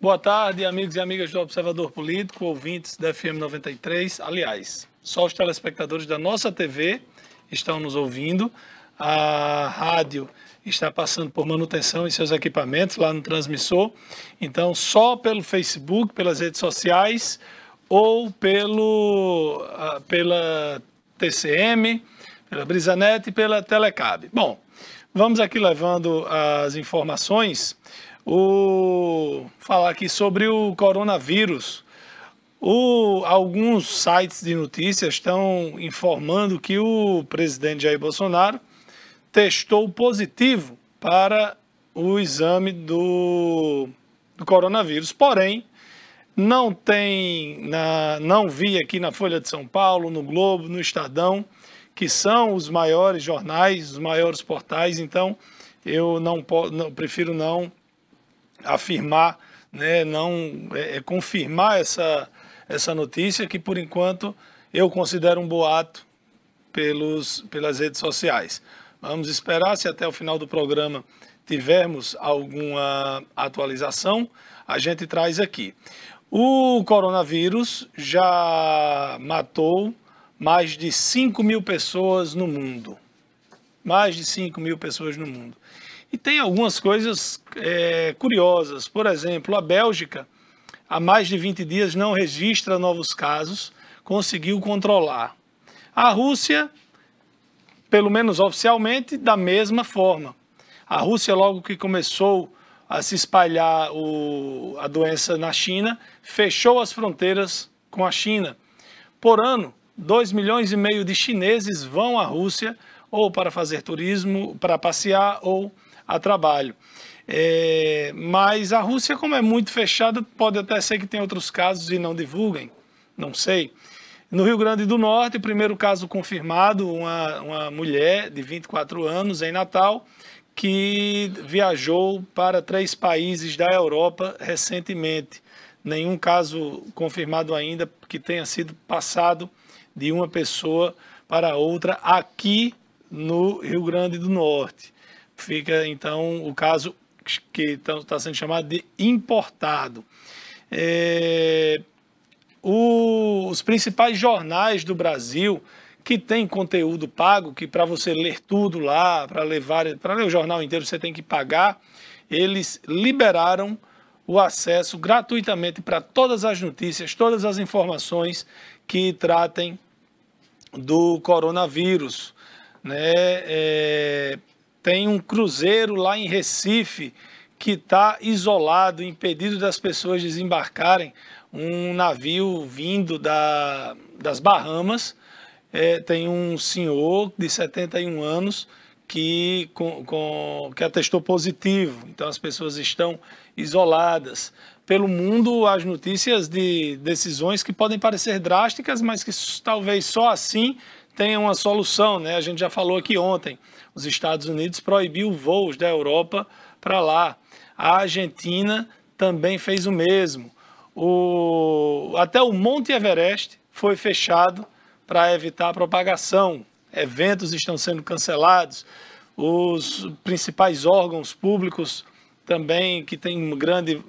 Boa tarde, amigos e amigas do Observador Político, ouvintes da FM 93. Aliás, só os telespectadores da nossa TV estão nos ouvindo. A rádio está passando por manutenção em seus equipamentos lá no transmissor. Então, só pelo Facebook, pelas redes sociais ou pelo, uh, pela TCM, pela Brisanet e pela Telecab. Bom, vamos aqui levando as informações. O, falar aqui sobre o coronavírus. O, alguns sites de notícias estão informando que o presidente Jair Bolsonaro testou positivo para o exame do, do coronavírus. Porém, não tem, na, não vi aqui na Folha de São Paulo, no Globo, no Estadão, que são os maiores jornais, os maiores portais, então eu não, não prefiro não afirmar, né, não é, é, confirmar essa, essa notícia que por enquanto eu considero um boato pelos, pelas redes sociais. Vamos esperar se até o final do programa tivermos alguma atualização, a gente traz aqui. O coronavírus já matou mais de 5 mil pessoas no mundo. Mais de 5 mil pessoas no mundo. E tem algumas coisas é, curiosas. Por exemplo, a Bélgica, há mais de 20 dias, não registra novos casos, conseguiu controlar. A Rússia pelo menos oficialmente, da mesma forma. A Rússia, logo que começou a se espalhar o, a doença na China, fechou as fronteiras com a China. Por ano, 2 milhões e meio de chineses vão à Rússia ou para fazer turismo, para passear ou a trabalho. É, mas a Rússia, como é muito fechada, pode até ser que tenha outros casos e não divulguem, não sei. No Rio Grande do Norte, o primeiro caso confirmado, uma, uma mulher de 24 anos em Natal, que viajou para três países da Europa recentemente. Nenhum caso confirmado ainda que tenha sido passado de uma pessoa para outra aqui no Rio Grande do Norte. Fica então o caso que está sendo chamado de importado. É, o, os principais jornais do Brasil que tem conteúdo pago, que para você ler tudo lá, para levar, para ler o jornal inteiro você tem que pagar, eles liberaram o acesso gratuitamente para todas as notícias, todas as informações que tratem do coronavírus. Né? É, tem um cruzeiro lá em Recife que está isolado, impedido das pessoas desembarcarem, um navio vindo da, das Bahamas. É, tem um senhor de 71 anos que, com, com, que atestou positivo. Então as pessoas estão isoladas. Pelo mundo, as notícias de decisões que podem parecer drásticas, mas que talvez só assim tenham uma solução. Né? A gente já falou aqui ontem: os Estados Unidos proibiu voos da Europa para lá. A Argentina também fez o mesmo o, até o Monte Everest foi fechado para evitar a propagação. Eventos estão sendo cancelados. Os principais órgãos públicos também, que têm grande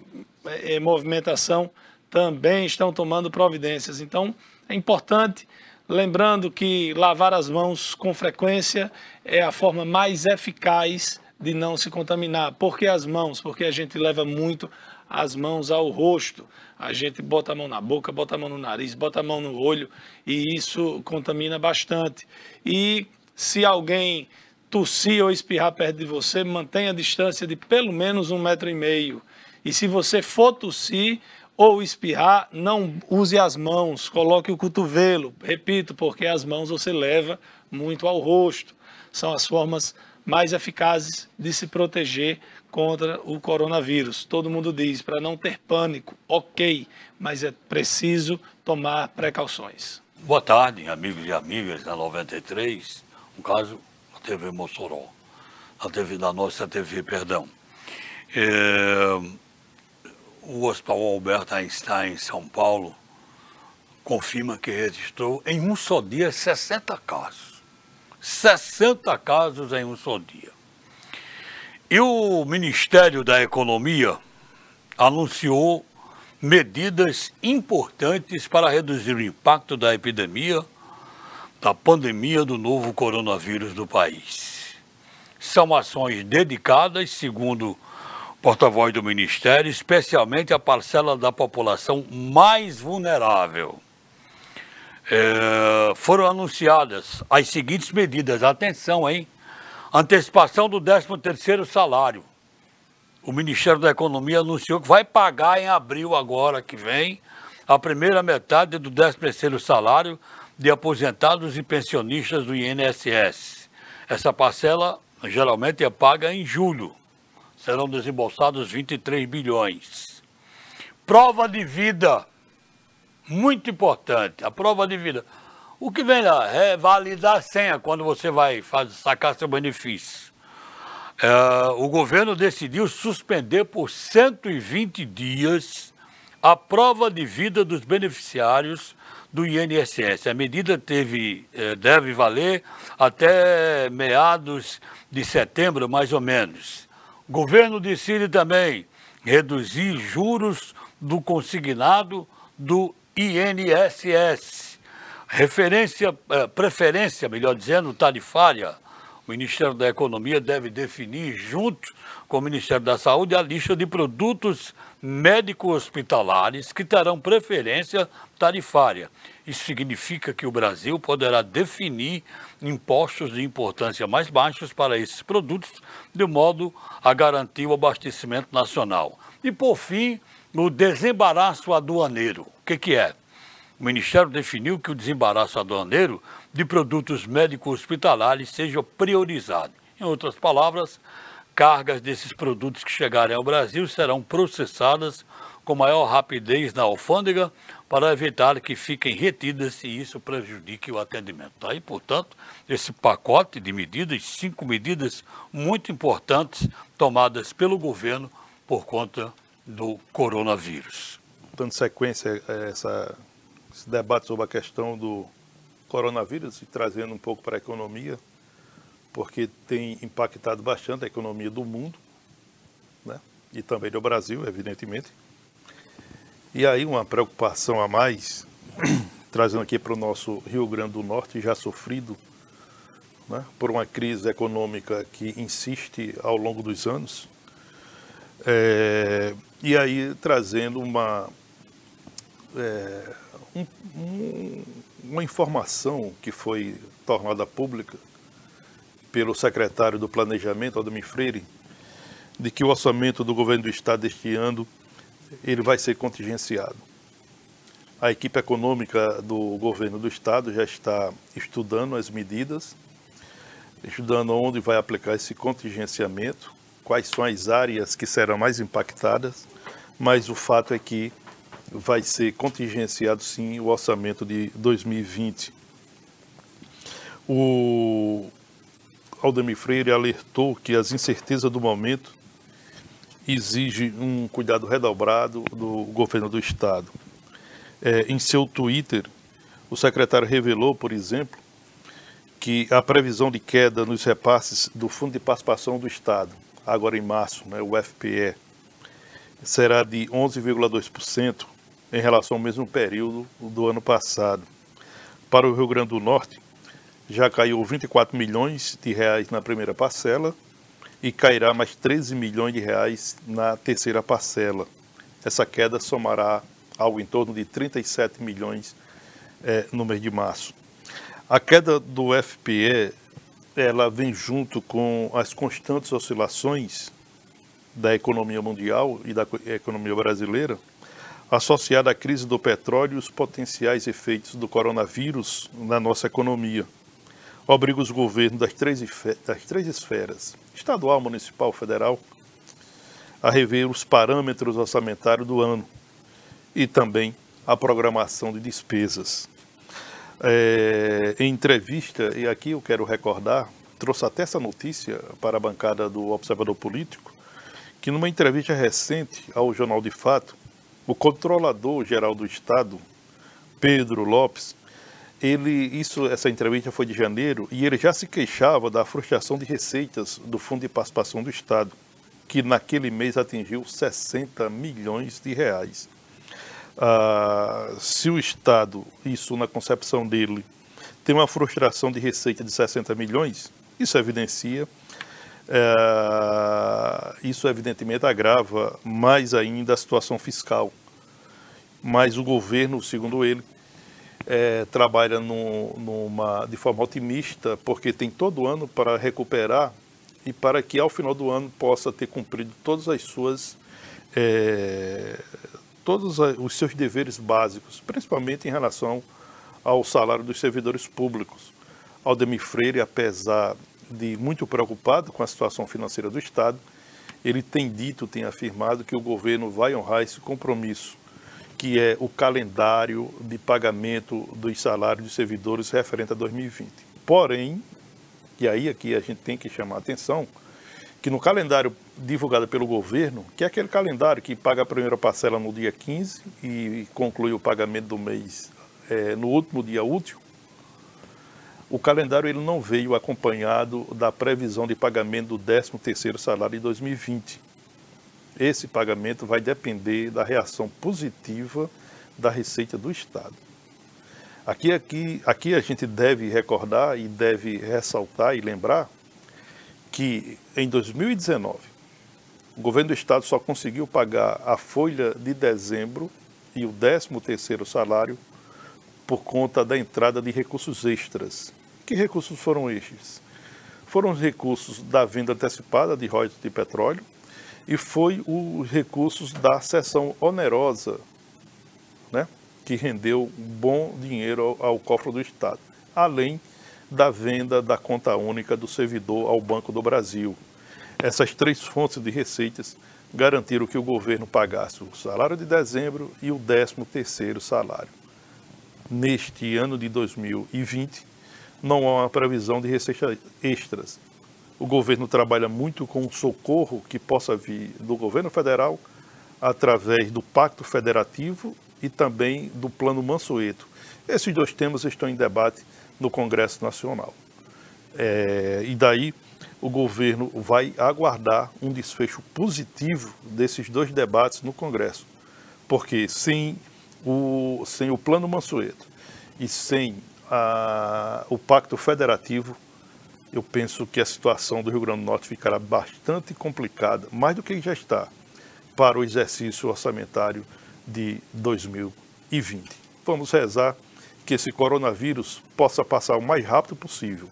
é, movimentação, também estão tomando providências. Então, é importante, lembrando que lavar as mãos com frequência é a forma mais eficaz de não se contaminar. Por que as mãos? Porque a gente leva muito as mãos ao rosto. A gente bota a mão na boca, bota a mão no nariz, bota a mão no olho e isso contamina bastante. E se alguém tossir ou espirrar perto de você, mantenha a distância de pelo menos um metro e meio. E se você for tossir ou espirrar, não use as mãos, coloque o cotovelo. Repito, porque as mãos você leva muito ao rosto. São as formas mais eficazes de se proteger contra o coronavírus. Todo mundo diz para não ter pânico, ok, mas é preciso tomar precauções. Boa tarde, amigos e amigas da 93, no caso, a TV Mossoró, a TV da nossa TV, perdão. É, o Hospital Albert Einstein, em São Paulo, confirma que registrou em um só dia 60 casos. 60 casos em um só dia. E o Ministério da Economia, anunciou medidas importantes para reduzir o impacto da epidemia, da pandemia do novo coronavírus no país. São ações dedicadas, segundo o porta-voz do Ministério, especialmente à parcela da população mais vulnerável. É, foram anunciadas as seguintes medidas. Atenção, hein? Antecipação do 13º salário o Ministério da Economia anunciou que vai pagar em abril agora que vem a primeira metade do 13º salário de aposentados e pensionistas do INSS. Essa parcela geralmente é paga em julho. Serão desembolsados 23 bilhões. Prova de vida. Muito importante. A prova de vida. O que vem lá? É validar a senha quando você vai fazer, sacar seu benefício. É, o governo decidiu suspender por 120 dias a prova de vida dos beneficiários do INSS. A medida teve, é, deve valer até meados de setembro, mais ou menos. Governo decide também reduzir juros do consignado do INSS. Referência, é, preferência, melhor dizendo, tarifária o Ministério da Economia deve definir, junto com o Ministério da Saúde, a lista de produtos médico-hospitalares que terão preferência tarifária. Isso significa que o Brasil poderá definir impostos de importância mais baixos para esses produtos, de modo a garantir o abastecimento nacional. E, por fim, o desembaraço aduaneiro. O que, que é? O Ministério definiu que o desembaraço aduaneiro de produtos médico-hospitalares seja priorizado. Em outras palavras, cargas desses produtos que chegarem ao Brasil serão processadas com maior rapidez na alfândega para evitar que fiquem retidas e isso prejudique o atendimento. Aí, portanto, esse pacote de medidas, cinco medidas muito importantes tomadas pelo governo por conta do coronavírus. Dando sequência a essa, esse debate sobre a questão do coronavírus e trazendo um pouco para a economia, porque tem impactado bastante a economia do mundo, né? e também do Brasil, evidentemente. E aí uma preocupação a mais, trazendo aqui para o nosso Rio Grande do Norte, já sofrido né? por uma crise econômica que insiste ao longo dos anos, é, e aí trazendo uma, é, um, uma informação que foi tornada pública pelo secretário do Planejamento, Ademir Freire, de que o orçamento do governo do estado deste ano ele vai ser contingenciado. A equipe econômica do governo do estado já está estudando as medidas, estudando onde vai aplicar esse contingenciamento, quais são as áreas que serão mais impactadas, mas o fato é que vai ser contingenciado sim o orçamento de 2020. O Aldemir Freire alertou que as incertezas do momento exigem um cuidado redobrado do governo do Estado. É, em seu Twitter, o secretário revelou, por exemplo, que a previsão de queda nos repasses do Fundo de Participação do Estado, agora em março, né, o FPE, será de 11,2%, em relação ao mesmo período do ano passado. Para o Rio Grande do Norte, já caiu 24 milhões de reais na primeira parcela e cairá mais 13 milhões de reais na terceira parcela. Essa queda somará algo em torno de 37 milhões é, no mês de março. A queda do FPE ela vem junto com as constantes oscilações da economia mundial e da economia brasileira, associada à crise do petróleo e os potenciais efeitos do coronavírus na nossa economia. Obriga os governos das três, das três esferas, estadual, municipal, federal, a rever os parâmetros orçamentários do ano e também a programação de despesas. É, em entrevista, e aqui eu quero recordar, trouxe até essa notícia para a bancada do Observador Político, que numa entrevista recente ao Jornal de Fato, o controlador geral do Estado, Pedro Lopes, ele, isso, essa entrevista foi de janeiro, e ele já se queixava da frustração de receitas do Fundo de Participação do Estado, que naquele mês atingiu 60 milhões de reais. Ah, se o Estado, isso na concepção dele, tem uma frustração de receita de 60 milhões, isso evidencia, é, isso evidentemente agrava mais ainda a situação fiscal. Mas o governo, segundo ele, é, trabalha no, numa, de forma otimista, porque tem todo ano para recuperar e para que ao final do ano possa ter cumprido todas as suas é, todos os seus deveres básicos, principalmente em relação ao salário dos servidores públicos. Aldemir Freire, apesar de muito preocupado com a situação financeira do Estado, ele tem dito, tem afirmado que o governo vai honrar esse compromisso, que é o calendário de pagamento dos salários dos servidores referente a 2020. Porém, e aí aqui a gente tem que chamar a atenção, que no calendário divulgado pelo governo, que é aquele calendário que paga a primeira parcela no dia 15 e conclui o pagamento do mês é, no último dia útil, o calendário ele não veio acompanhado da previsão de pagamento do 13º salário de 2020. Esse pagamento vai depender da reação positiva da Receita do Estado. Aqui, aqui, aqui a gente deve recordar e deve ressaltar e lembrar que em 2019 o governo do estado só conseguiu pagar a folha de dezembro e o 13º salário por conta da entrada de recursos extras. Que recursos foram estes? Foram os recursos da venda antecipada de royalties de petróleo e foi os recursos da sessão onerosa, né, que rendeu bom dinheiro ao, ao cofre do Estado, além da venda da conta única do servidor ao Banco do Brasil. Essas três fontes de receitas garantiram que o governo pagasse o salário de dezembro e o 13 terceiro salário. Neste ano de 2020, não há uma previsão de receitas extras. O governo trabalha muito com o socorro que possa vir do governo federal através do Pacto Federativo e também do Plano Mansueto. Esses dois temas estão em debate no Congresso Nacional. É, e daí o governo vai aguardar um desfecho positivo desses dois debates no Congresso. Porque sem o, sem o Plano Mansueto e sem a, o Pacto Federativo, eu penso que a situação do Rio Grande do Norte ficará bastante complicada, mais do que já está, para o exercício orçamentário de 2020. Vamos rezar que esse coronavírus possa passar o mais rápido possível.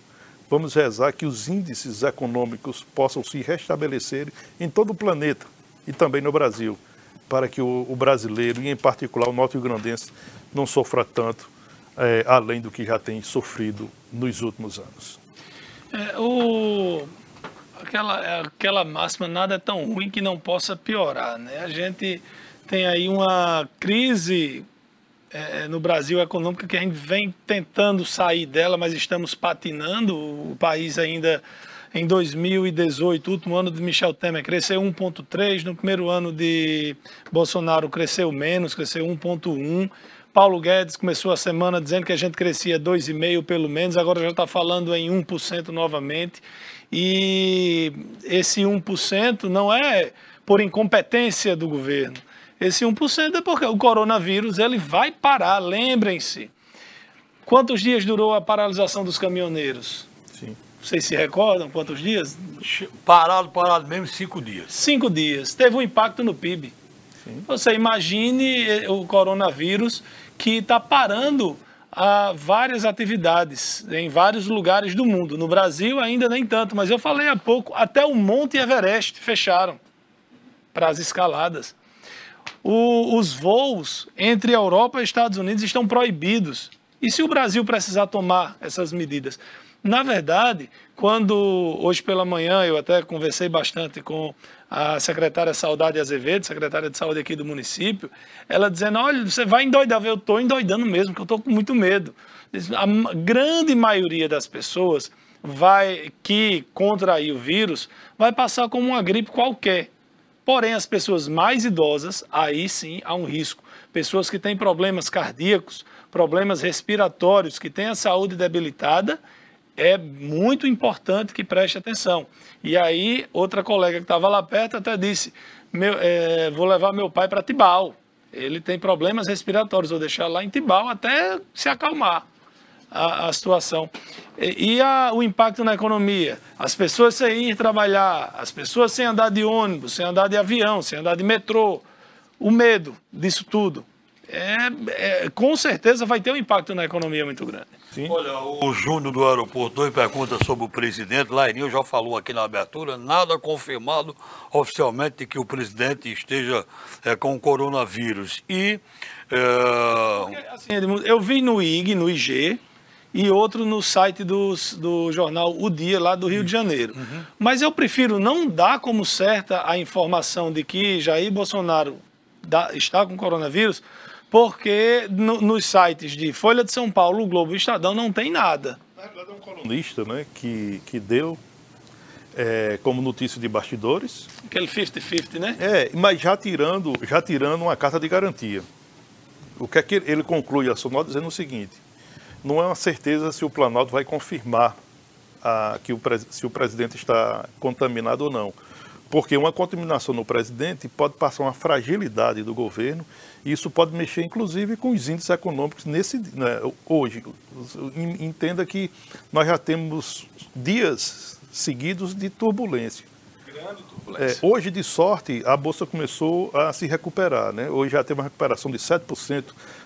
Vamos rezar que os índices econômicos possam se restabelecer em todo o planeta e também no Brasil, para que o, o brasileiro, e em particular o norte-grandense, não sofra tanto é, além do que já tem sofrido nos últimos anos. É, o, aquela, aquela máxima, nada é tão ruim que não possa piorar. Né? A gente tem aí uma crise é, no Brasil econômica que a gente vem tentando sair dela, mas estamos patinando. O país ainda em 2018, último ano de Michel Temer, cresceu 1,3%. No primeiro ano de Bolsonaro, cresceu menos, cresceu 1,1%. Paulo Guedes começou a semana dizendo que a gente crescia 2,5% pelo menos, agora já está falando em 1% novamente. E esse 1% não é por incompetência do governo. Esse 1% é porque o coronavírus ele vai parar, lembrem-se. Quantos dias durou a paralisação dos caminhoneiros? Sim. Vocês se recordam quantos dias? Parado, parado mesmo, cinco dias. Cinco dias. Teve um impacto no PIB. Sim. Você imagine eh, o coronavírus que está parando a várias atividades em vários lugares do mundo. No Brasil ainda nem tanto, mas eu falei há pouco, até o Monte Everest fecharam para as escaladas. O, os voos entre Europa e Estados Unidos estão proibidos. E se o Brasil precisar tomar essas medidas? Na verdade, quando hoje pela manhã eu até conversei bastante com a secretária Saudade Azevedo, secretária de saúde aqui do município, ela dizendo: olha, você vai endoidar. Eu estou endoidando mesmo, porque eu estou com muito medo. A grande maioria das pessoas vai que contrair o vírus vai passar como uma gripe qualquer. Porém, as pessoas mais idosas, aí sim há um risco. Pessoas que têm problemas cardíacos, problemas respiratórios, que têm a saúde debilitada, é muito importante que preste atenção. E aí, outra colega que estava lá perto até disse: é, vou levar meu pai para Tibau. Ele tem problemas respiratórios, vou deixar lá em Tibau até se acalmar a, a situação. E, e a, o impacto na economia? As pessoas sem ir trabalhar, as pessoas sem andar de ônibus, sem andar de avião, sem andar de metrô. O medo disso tudo. É, é, com certeza vai ter um impacto na economia muito grande. Sim. Olha, o Júnior do aeroporto dois perguntas sobre o presidente. Lairinho já falou aqui na abertura, nada confirmado oficialmente de que o presidente esteja é, com o coronavírus. E. É... Assim, eu vi no IG, no IG, e outro no site do, do jornal O Dia, lá do Rio de Janeiro. Uhum. Mas eu prefiro não dar como certa a informação de que Jair Bolsonaro dá, está com coronavírus, porque no, nos sites de Folha de São Paulo, o Globo e Estadão não tem nada. Na verdade, é um colunista né, que, que deu é, como notícia de bastidores. Aquele 50-50, né? É, mas já tirando, já tirando uma carta de garantia. O que é que ele conclui a sua nota dizendo o seguinte: não é uma certeza se o Planalto vai confirmar a, que o, se o presidente está contaminado ou não. Porque uma contaminação no presidente pode passar uma fragilidade do governo e isso pode mexer, inclusive, com os índices econômicos nesse né, hoje. Entenda que nós já temos dias seguidos de turbulência. É, hoje, de sorte, a Bolsa começou a se recuperar. Né? Hoje já teve uma recuperação de 7%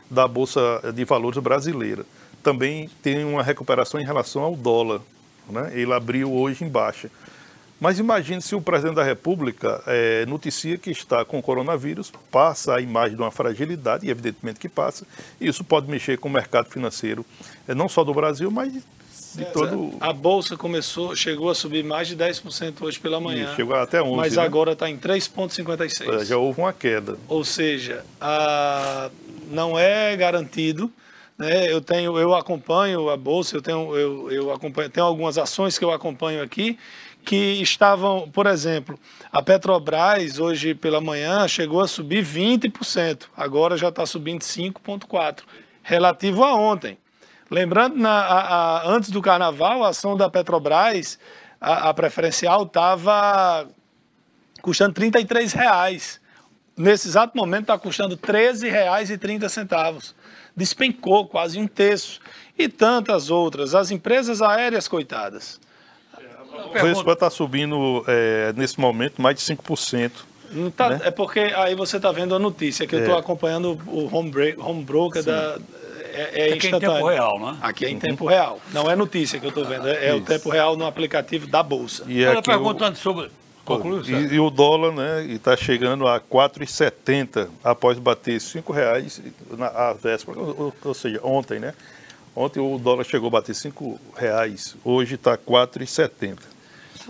da Bolsa de Valores brasileira. Também tem uma recuperação em relação ao dólar. Né? Ele abriu hoje em baixa. Mas imagine se o presidente da República é, noticia que está com coronavírus, passa a imagem de uma fragilidade, e evidentemente que passa, e isso pode mexer com o mercado financeiro, é, não só do Brasil, mas de, de todo. A Bolsa começou, chegou a subir mais de 10% hoje pela manhã. E chegou até 11%. Mas né? agora está em 3,56%. É, já houve uma queda. Ou seja, a, não é garantido. Né? Eu tenho, eu acompanho a bolsa, eu tenho, eu, eu acompanho, tenho algumas ações que eu acompanho aqui que estavam, por exemplo, a Petrobras hoje pela manhã chegou a subir 20%, agora já está subindo 5,4%, relativo a ontem. Lembrando, na, a, a, antes do carnaval, a ação da Petrobras, a, a preferencial, estava custando R$ 33,00. Nesse exato momento está custando R$ 13,30. Despencou quase um terço. E tantas outras. As empresas aéreas, coitadas o Vespa está subindo é, nesse momento mais de 5%. Não tá, né? É porque aí você está vendo a notícia, que eu estou é. acompanhando o home, break, home broker Sim. da. É, é Aqui é em tempo real, né? Aqui é em tempo real. Não é notícia que eu estou vendo, é, é o tempo real no aplicativo da Bolsa. E Olha, perguntando o... sobre. Conclui, e, e, o dólar, né, está chegando a 4,70 após bater R$ reais na a véspera, ou, ou seja, ontem, né? Ontem o dólar chegou a bater R$ reais, hoje está R$ 4,70.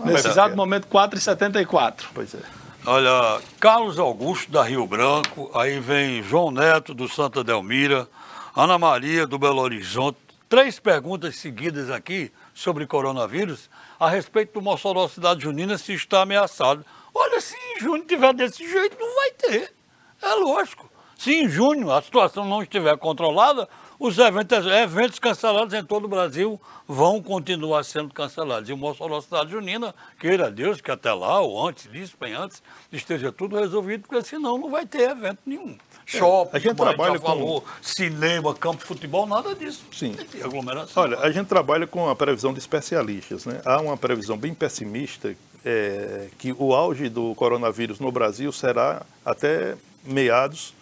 Nesse exato é. momento, 4,74. Pois é. Olha, Carlos Augusto da Rio Branco, aí vem João Neto do Santa Delmira, Ana Maria do Belo Horizonte. Três perguntas seguidas aqui sobre coronavírus a respeito do Mossoró Cidade Junina se está ameaçado. Olha, se em junho tiver desse jeito, não vai ter. É lógico. Se em junho a situação não estiver controlada, os eventos, eventos cancelados em todo o Brasil vão continuar sendo cancelados. E o Mossoró Cidade Junina, queira Deus que até lá, ou antes disso, bem antes, esteja tudo resolvido, porque senão não vai ter evento nenhum. Shopping, a gente trabalha com falou, cinema, campo de futebol, nada disso. Sim. Aglomeração. Olha, a gente trabalha com a previsão de especialistas. Né? Há uma previsão bem pessimista é, que o auge do coronavírus no Brasil será até meados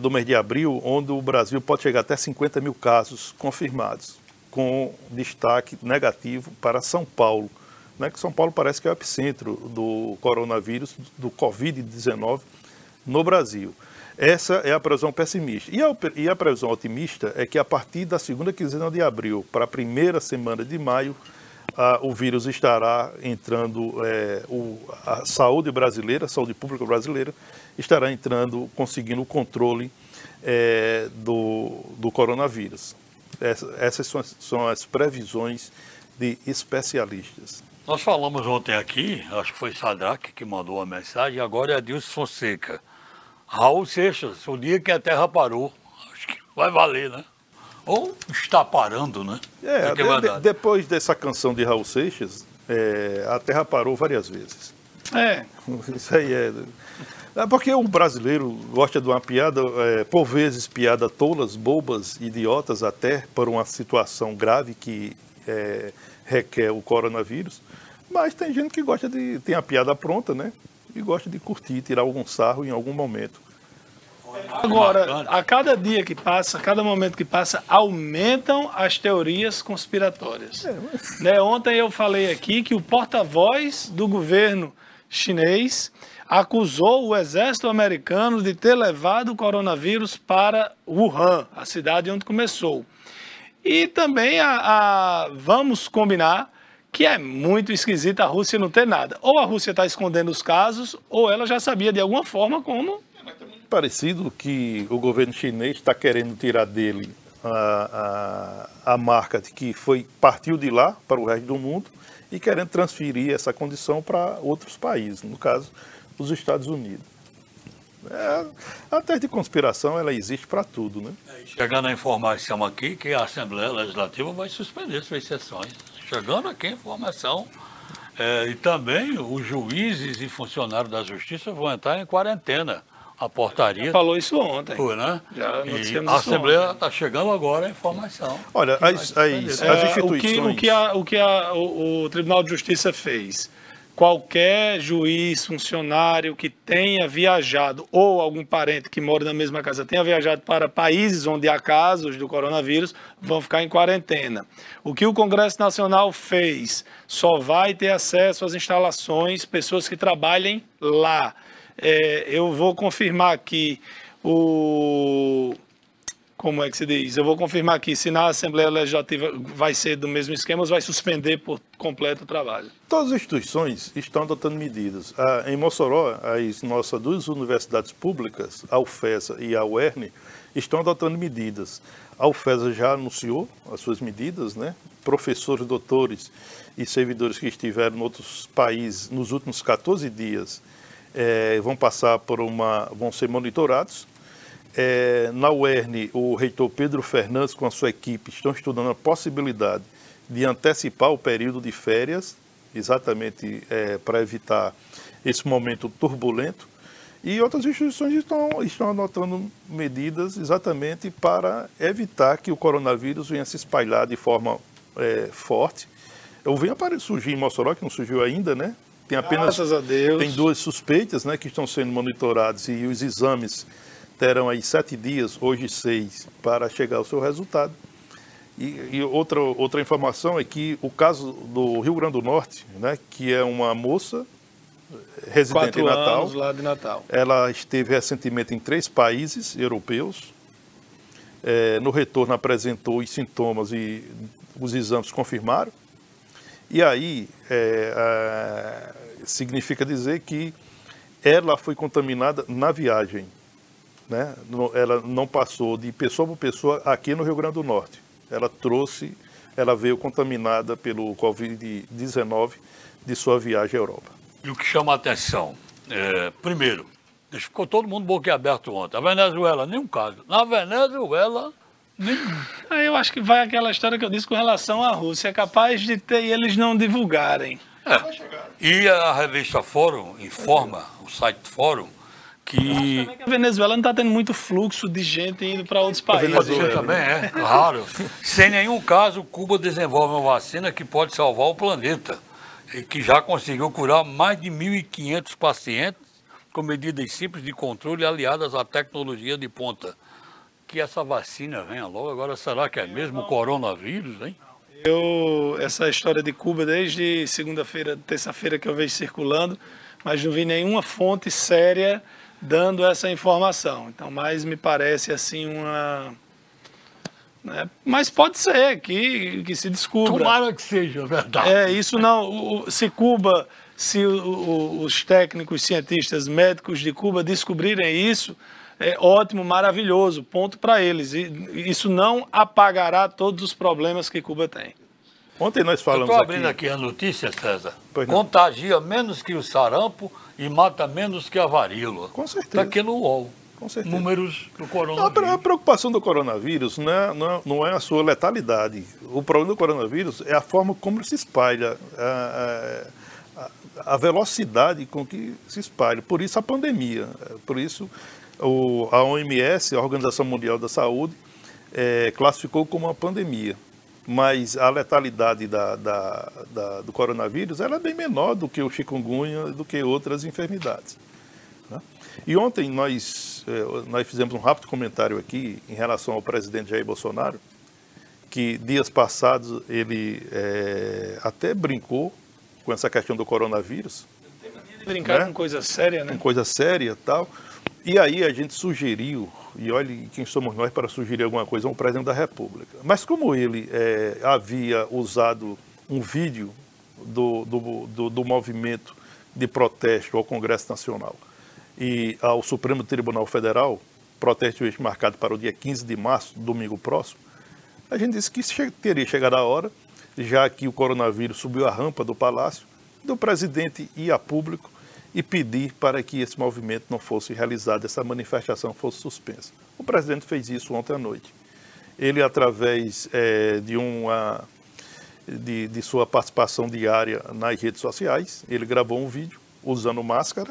do mês de abril, onde o Brasil pode chegar até 50 mil casos confirmados com destaque negativo para São Paulo, né, que São Paulo parece que é o epicentro do coronavírus, do Covid-19 no Brasil. Essa é a previsão pessimista. E a, e a, previsão otimista é que a partir da segunda quinzena de abril para a primeira semana de maio, a, o vírus estará entrando, é, o, a saúde brasileira, a saúde pública brasileira, estará entrando, conseguindo o controle é, do, do coronavírus. Essas são as, são as previsões de especialistas. Nós falamos ontem aqui, acho que foi Sadraque que mandou a mensagem, agora é Adilson Fonseca. Raul Seixas, o dia que a Terra parou. Acho que vai valer, né? Ou está parando, né? É, Isso que de- de- depois dessa canção de Raul Seixas, é, a Terra parou várias vezes. É, Isso aí é. É porque o brasileiro gosta de uma piada, é, por vezes piada tolas, bobas, idiotas até, por uma situação grave que é, requer o coronavírus. Mas tem gente que gosta de. tem a piada pronta, né? E gosta de curtir, tirar algum sarro em algum momento. Agora, a cada dia que passa, a cada momento que passa, aumentam as teorias conspiratórias. Né, Ontem eu falei aqui que o porta-voz do governo chinês acusou o exército americano de ter levado o coronavírus para Wuhan, a cidade onde começou. E também a, a- vamos combinar que é muito esquisito a Rússia não ter nada. Ou a Rússia está escondendo os casos, ou ela já sabia de alguma forma como Parecido que o governo chinês está querendo tirar dele a, a, a marca de que foi partiu de lá para o resto do mundo e querendo transferir essa condição para outros países, no caso, os Estados Unidos. É, a tese de conspiração ela existe para tudo, né? Chegando a informação aqui que a Assembleia Legislativa vai suspender suas sessões. Chegando aqui a informação. é, e também os juízes e funcionários da Justiça vão entrar em quarentena. A portaria falou isso ontem. foi, né? Já e a Assembleia está chegando agora a informação. Olha, as, suspender. as, É, as o instituições. que, o que, a- o, que a- o, o Tribunal de Justiça fez? Qualquer juiz, funcionário que tenha viajado, ou algum parente que mora na mesma casa tenha viajado para países onde há casos do coronavírus, vão ficar em quarentena. O que o Congresso Nacional fez? Só vai ter acesso às instalações pessoas que trabalhem lá. É, eu vou confirmar aqui o como é que se diz? Eu vou confirmar aqui se na Assembleia Legislativa vai ser do mesmo esquema ou vai suspender por completo o trabalho. Todas as instituições estão adotando medidas. Ah, em Mossoró, as nossas duas universidades públicas, a UFESA e a UERN, estão adotando medidas. A UFESA já anunciou as suas medidas, né? Professores, doutores e servidores que estiveram em outros países nos últimos 14 dias eh, vão passar por uma, vão ser monitorados. É, na UERN, o reitor Pedro Fernandes, com a sua equipe, estão estudando a possibilidade de antecipar o período de férias, exatamente é, para evitar esse momento turbulento. E outras instituições estão, estão adotando medidas exatamente para evitar que o coronavírus venha se espalhar de forma é, forte. Eu apare- surgir em Mossoró, que não surgiu ainda, né? Tem apenas Graças a Deus. tem duas suspeitas, né, que estão sendo monitoradas e os exames terão aí sete dias, hoje seis, para chegar ao seu resultado. E, e outra, outra informação é que o caso do Rio Grande do Norte, né, que é uma moça residente Quatro em Natal, anos lá de Natal. ela esteve recentemente em três países europeus. Eh, no retorno apresentou os sintomas e os exames confirmaram. E aí ah, significa dizer que ela foi contaminada na viagem. Né? Ela não passou de pessoa por pessoa aqui no Rio Grande do Norte. Ela trouxe, ela veio contaminada pelo Covid-19 de sua viagem à Europa. E o que chama a atenção, é, primeiro, ficou todo mundo boquiaberto ontem. A Venezuela, nenhum caso. Na Venezuela, nenhum. Aí eu acho que vai aquela história que eu disse com relação à Rússia. É capaz de ter e eles não divulgarem. E a revista Fórum informa, o site Fórum, que. A Venezuela não está tendo muito fluxo de gente indo para outros países. ser também, é, claro. Sem nenhum caso, Cuba desenvolve uma vacina que pode salvar o planeta e que já conseguiu curar mais de 1.500 pacientes com medidas simples de controle aliadas à tecnologia de ponta. Que essa vacina venha logo. Agora, será que é mesmo o coronavírus, hein? Eu, essa história de Cuba, desde segunda-feira, terça-feira que eu vejo circulando, mas não vi nenhuma fonte séria dando essa informação. Então, mais me parece assim uma. né? Mas pode ser que, que se descubra. Tomara que seja verdade. É, isso não. o- Se Cuba, se o- o- os técnicos, cientistas, médicos de Cuba descobrirem isso, é ótimo, maravilhoso, ponto para eles. E isso não apagará todos os problemas que Cuba tem. Ontem nós Eu falamos estou abrindo aqui, aqui a notícia, César. Contagia menos que o sarampo e mata menos que a varíola. Com certeza. Está aqui no UOL. Com certeza. números do coronavírus. a preocupação do coronavírus não é, não, é, não é a sua letalidade. O problema do coronavírus é a forma como ele se espalha, a, a- a velocidade com que se espalha. Por isso a pandemia. Por isso o- a OMS, a Organização Mundial da Saúde, eh, classificou como uma pandemia. Mas a letalidade da- da- da- do coronavírus ela é bem menor do que o chikungunya, do que outras enfermidades. né? E ontem nós, eh, nós fizemos um rápido comentário aqui em relação ao presidente Jair Bolsonaro, que dias passados ele eh, até brincou com essa questão do coronavírus, Brincar Né? com coisa séria, né? com coisa séria e tal. E aí a gente sugeriu, e olhe quem somos nós para sugerir alguma coisa, ao presidente da República. Mas como ele eh, havia usado um vídeo do, do, do, do movimento de protesto ao Congresso Nacional e ao Supremo Tribunal Federal, protesto este marcado para o dia 15 de março, domingo próximo, a gente disse que teria chegado a hora, já que o coronavírus subiu a rampa do palácio, do presidente ir a público e pedir para que esse movimento não fosse realizado, essa manifestação fosse suspensa. O presidente fez isso ontem à noite. Ele, através eh, de uma de, de sua participação diária nas redes sociais, ele gravou um vídeo usando máscara,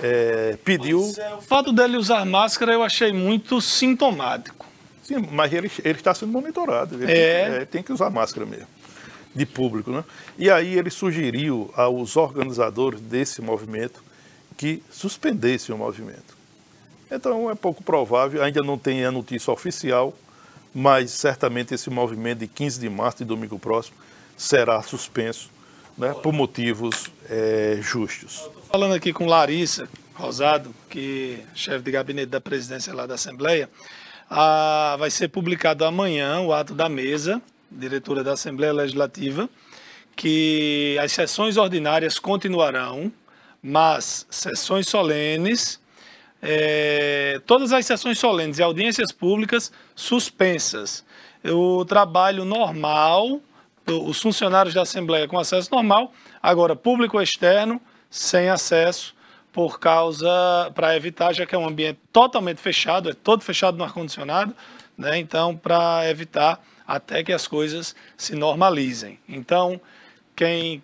eh, pediu, O fato dele usar máscara eu achei muito sintomático. sim, mas ele, ele está sendo monitorado, ele É. tem, eh, tem que usar máscara mesmo, de público, né? E aí ele sugeriu aos organizadores desse movimento que suspendessem o movimento. Então é pouco provável, ainda não tem a notícia oficial, mas certamente esse movimento de 15 de março e domingo próximo será suspenso né, por motivos eh, justos. Falando aqui com Larissa Rosado, que é chefe de gabinete da presidência lá da Assembleia, ah, vai ser publicado amanhã o ato da mesa, diretora da Assembleia Legislativa, que as sessões ordinárias continuarão, mas sessões solenes, eh, todas as sessões solenes e audiências públicas suspensas. O trabalho normal, os funcionários da Assembleia com acesso normal, agora público externo sem acesso por causa para evitar já que é um ambiente totalmente fechado, é todo fechado no ar condicionado, né? Então para evitar até que as coisas se normalizem. Então quem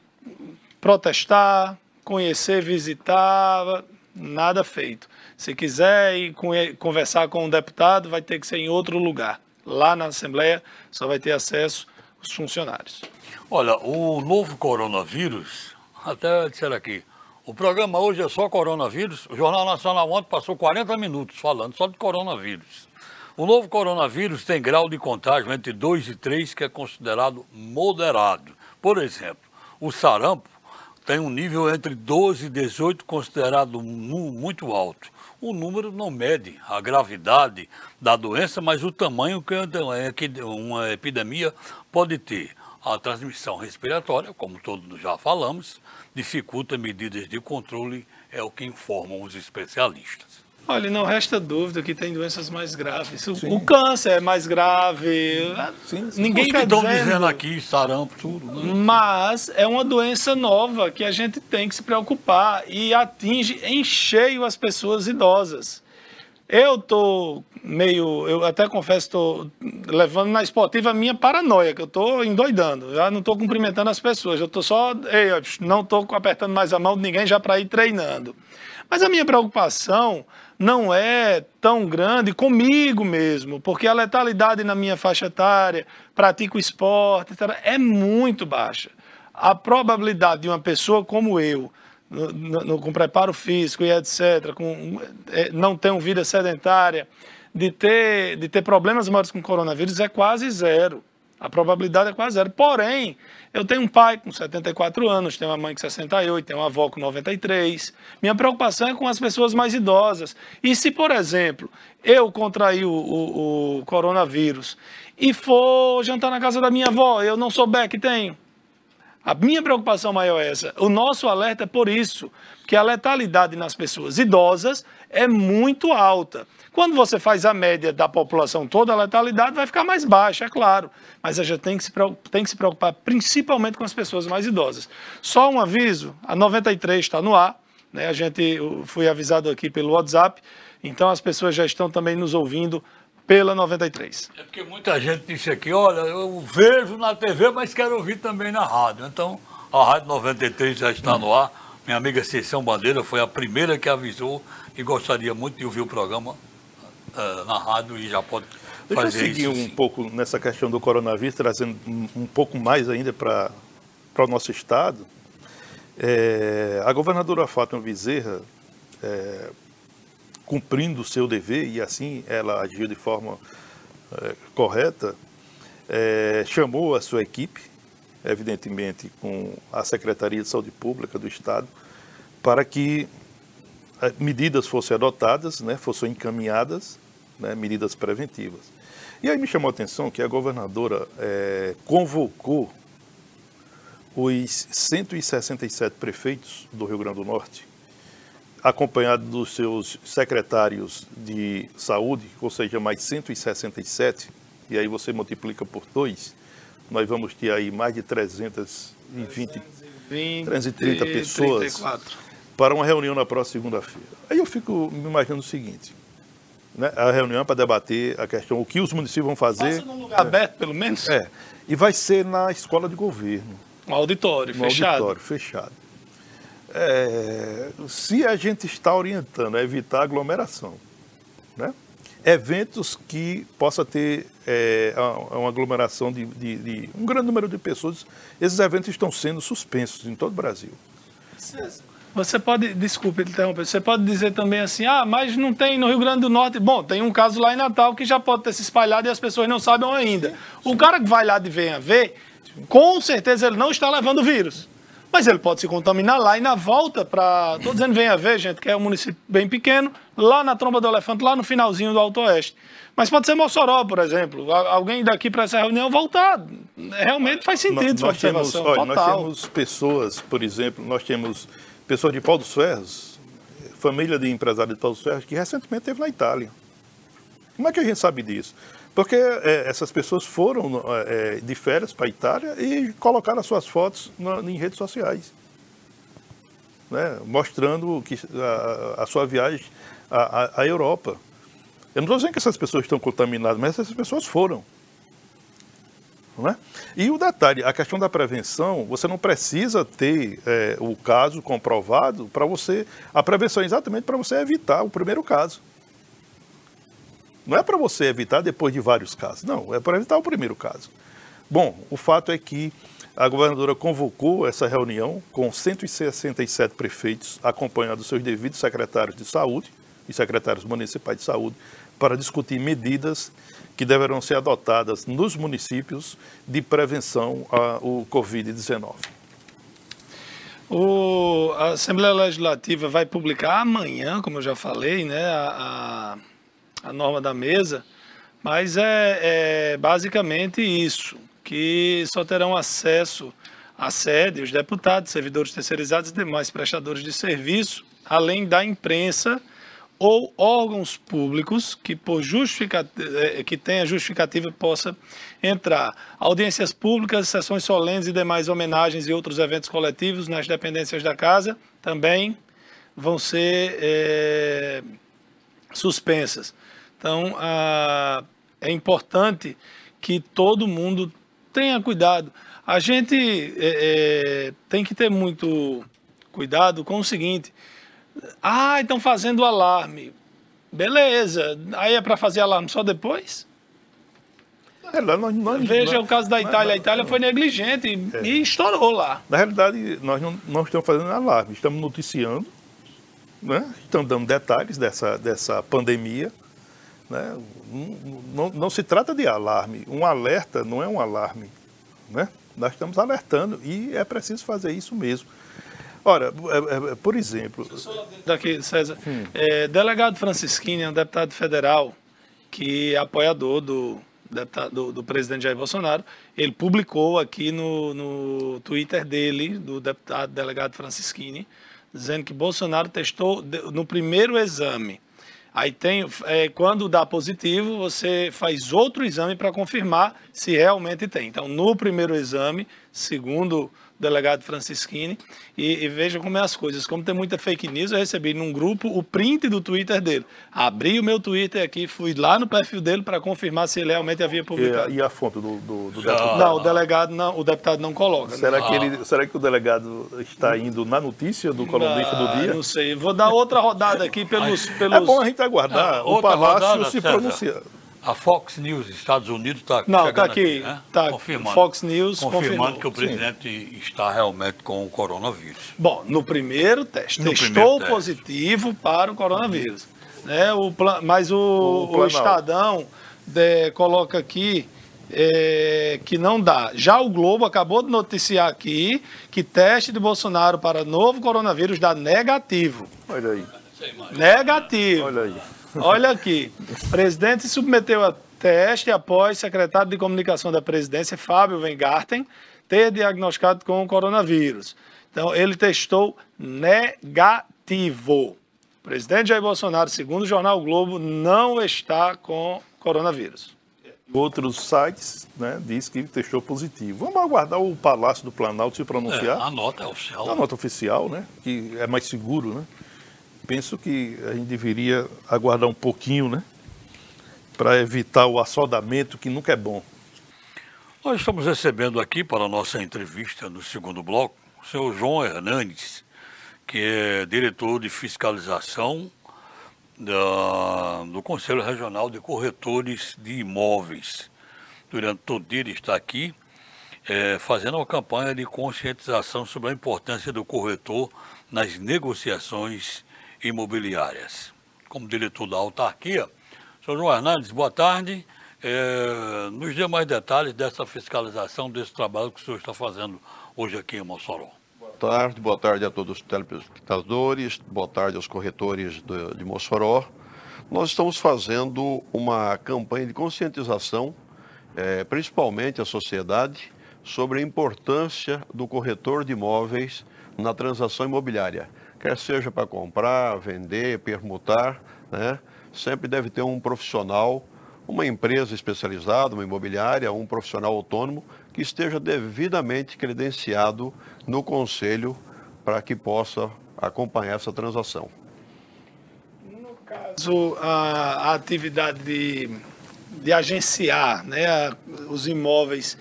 protestar, conhecer, visitar, nada feito. Se quiser ir conversar com um deputado, vai ter que ser em outro lugar. Lá na Assembleia só vai ter acesso os funcionários. Olha, o novo coronavírus, até disseram aqui, o programa hoje é só coronavírus. O Jornal Nacional ontem passou 40 minutos falando só de coronavírus. O novo coronavírus tem grau de contágio entre 2 e 3, que é considerado moderado. Por exemplo, o sarampo tem um nível entre 12 e 18 considerado mu- muito alto. O número não mede a gravidade da doença, mas o tamanho que uma epidemia pode ter. A transmissão respiratória, como todos já falamos, dificulta medidas de controle, é o que informam os especialistas. Olha, não resta dúvida que tem doenças mais graves. O, o câncer é mais grave. Sim, sim. Ninguém que está estão dizendo, dizendo aqui, sarampo, tudo, né? Mas é uma doença nova que a gente tem que se preocupar e atinge em cheio as pessoas idosas. Eu tô meio, eu até confesso, estou levando na esportiva a minha paranoia, que eu estou endoidando. Já não estou cumprimentando as pessoas, eu estou só, ei, não estou apertando mais a mão de ninguém já para ir treinando. Mas a minha preocupação não é tão grande comigo mesmo, porque a letalidade na minha faixa etária, pratico esporte, etc., é muito baixa. A probabilidade de uma pessoa como eu, no- no- com preparo físico e etc., com, eh, não ter uma vida sedentária, de ter, de ter problemas maiores com coronavírus é quase zero. A probabilidade é quase zero. Porém, eu tenho um pai com 74 anos, tenho uma mãe com 68, tenho uma avó com 93. Minha preocupação é com as pessoas mais idosas. E se, por exemplo, eu contrair o, o- o coronavírus e for jantar na casa da minha avó, eu não souber que tenho, a minha preocupação maior é essa. O nosso alerta é por isso, que a letalidade nas pessoas idosas é muito alta. Quando você faz a média da população toda, a letalidade vai ficar mais baixa, é claro. Mas a gente tem que se tem que se preocupar principalmente com as pessoas mais idosas. Só um aviso: a 93 está no ar. Né? A gente fui avisado aqui pelo WhatsApp Então as pessoas já estão também nos ouvindo pela 93. É porque muita gente disse aqui, olha, eu vejo na TV, mas quero ouvir também na rádio. Então, a Rádio 93 já está no ar. Minha amiga Cecção Bandeira foi a primeira que avisou que gostaria muito de ouvir o programa uh, na rádio e já pode Deixa fazer eu seguir isso. um sim. pouco nessa questão do coronavírus, trazendo um, um pouco mais ainda para o nosso estado. É, a governadora Fátima Bezerra, é, cumprindo o seu dever, e assim ela agiu de forma é, correta, chamou a sua equipe, evidentemente com a Secretaria de Saúde Pública do Estado, para que eh, medidas fossem adotadas, né, fossem encaminhadas, né, medidas preventivas. E aí me chamou a atenção que a governadora eh, convocou os 167 prefeitos do Rio Grande do Norte, acompanhado dos seus secretários de saúde, ou seja, mais 167, e aí você multiplica por dois, nós vamos ter aí mais de 320 20, 330 pessoas. 34. para uma reunião na próxima segunda-feira. Aí eu fico me imaginando o seguinte, né? a reunião é para debater a questão, o que os municípios vão fazer, Passa num lugar aberto, pelo menos. é, e vai ser na escola de governo, Um auditório, no fechado. auditório, fechado. É, se a gente está orientando a evitar aglomeração, né? Eventos que possa ter é, uma aglomeração de, de- de um grande número de pessoas, esses eventos estão sendo suspensos em todo o Brasil. Você pode, desculpe interromper, você pode dizer também assim, ah, mas não tem no Rio Grande do Norte. Bom, tem um caso lá em Natal que já pode ter se espalhado e as pessoas não sabem ainda. O cara que vai lá de venha ver, com certeza ele não está levando o vírus. Mas ele pode se contaminar lá e na volta para. Estou dizendo venha ver, gente, que é um município bem pequeno, lá na Tromba do Elefante, lá no finalzinho do Alto Oeste. Mas pode ser Mossoró, por exemplo. Alguém daqui para essa reunião voltar. Realmente faz sentido sua nós temos, observação. olha, nós temos pessoas, por exemplo, nós temos pessoas de Pau dos Ferros, família de empresários de Pau dos Ferros, que recentemente esteve na Itália. Como é que a gente sabe disso? Porque é, essas pessoas foram é, de férias para a Itália e colocaram as suas fotos na- em redes sociais. né, mostrando que a, a sua viagem à, Europa. Eu não estou dizendo que essas pessoas estão contaminadas, mas essas pessoas foram. É? E o detalhe, a questão da prevenção, você não precisa ter é, o caso comprovado para você. A prevenção é exatamente para você evitar o primeiro caso. Não é para você evitar depois de vários casos, não, é para evitar o primeiro caso. Bom, o fato é que a governadora convocou essa reunião com 167 prefeitos, acompanhados dos seus devidos secretários de saúde e secretários municipais de saúde, para discutir medidas que deverão ser adotadas nos municípios de prevenção ao Covid-19. O, a Assembleia Legislativa vai publicar amanhã, como eu já falei, né, a, a norma da mesa, mas é, é basicamente isso, que só terão acesso à sede os deputados, servidores terceirizados e demais prestadores de serviço, além da imprensa ou órgãos públicos que por justificativa, que tenha justificativa possa entrar. Audiências públicas, sessões solenes e demais homenagens e outros eventos coletivos nas dependências da casa também vão ser eh, suspensas. Então, ah, é importante que todo mundo tenha cuidado. A gente eh, eh, tem que ter muito cuidado com o seguinte: ah, estão fazendo alarme. Beleza. Aí é para fazer alarme só depois? É, lá nós- nós- Veja nós- o caso da Itália. A Itália foi negligente e, e estourou lá. Na realidade, nós não, não estamos fazendo alarme, estamos noticiando, né? estamos dando detalhes dessa, dessa pandemia. Né? Não, não- se trata de alarme. Um alerta não é um alarme. Né? Nós estamos alertando e é preciso fazer isso mesmo. Ora, é- é- por exemplo, Daqui, César. É, delegado Francisquini é um deputado federal que é apoiador do, deputado, do, do presidente Jair Bolsonaro. Ele publicou aqui no, no Twitter dele, do deputado delegado Francisquini, dizendo que Bolsonaro testou no primeiro exame. Aí tem, é, quando dá positivo, você faz outro exame para confirmar se realmente tem. Então, no primeiro exame, segundo delegado Francisquini, e, e veja como é as coisas. Como tem muita fake news, eu recebi num grupo o print do Twitter dele. Abri o meu Twitter aqui, fui lá no perfil dele para confirmar se ele realmente havia publicado. E, e a fonte do, do, do deputado? Não, o delegado não, o deputado não coloca. Será, né? que ele, será que o delegado está indo na notícia do colunista do dia? Não sei. Vou dar outra rodada aqui pelos. pelos... É bom a gente aguardar ah, o Palácio rodada, se pronunciar. A Fox News, Estados Unidos, está Não, está aqui. aqui né? tá confirmando. Fox News confirmando que o presidente Sim. está realmente com o coronavírus. Bom, no primeiro teste, no testou primeiro positivo para o coronavírus. Né? O plan... Mas o, o, o Estadão de, coloca aqui é, que não dá. Já o Globo acabou de noticiar aqui que teste de Bolsonaro para novo coronavírus dá negativo. Olha aí. Negativo. Olha aí. Olha aqui. O presidente submeteu a teste após o secretário de comunicação da presidência, Fábio Weingarten, ter diagnosticado com o coronavírus. Então, ele testou negativo. O presidente Jair Bolsonaro, segundo o jornal Globo, não está com coronavírus. Outros sites né, diz que testou positivo. Vamos aguardar o Palácio do Planalto se pronunciar. É, a nota é oficial. A nota oficial, né? Que é mais seguro, né? Penso que a gente deveria aguardar um pouquinho, né? Para evitar o assodamento, que nunca é bom. Nós estamos recebendo aqui para a nossa entrevista no segundo bloco o senhor João Hernandes, que é diretor de fiscalização da, do Conselho Regional de Corretores de Imóveis. Durante todo o dia ele está aqui é, fazendo uma campanha de conscientização sobre a importância do corretor nas negociações imobiliárias. Como diretor da autarquia, senhor João Hernandes, boa tarde. É, nos dê mais detalhes dessa fiscalização, desse trabalho que o senhor está fazendo hoje aqui em Mossoró. Boa tarde, boa tarde a todos os telespectadores, boa tarde aos corretores de, de Mossoró. Nós estamos fazendo uma campanha de conscientização, é, principalmente a sociedade, sobre a importância do corretor de imóveis na transação imobiliária quer seja para comprar, vender, permutar, né? sempre deve ter um profissional, uma empresa especializada, uma imobiliária, um profissional autônomo que esteja devidamente credenciado no conselho para que possa acompanhar essa transação. No caso, a, a atividade de, de agenciar né, a, os imóveis,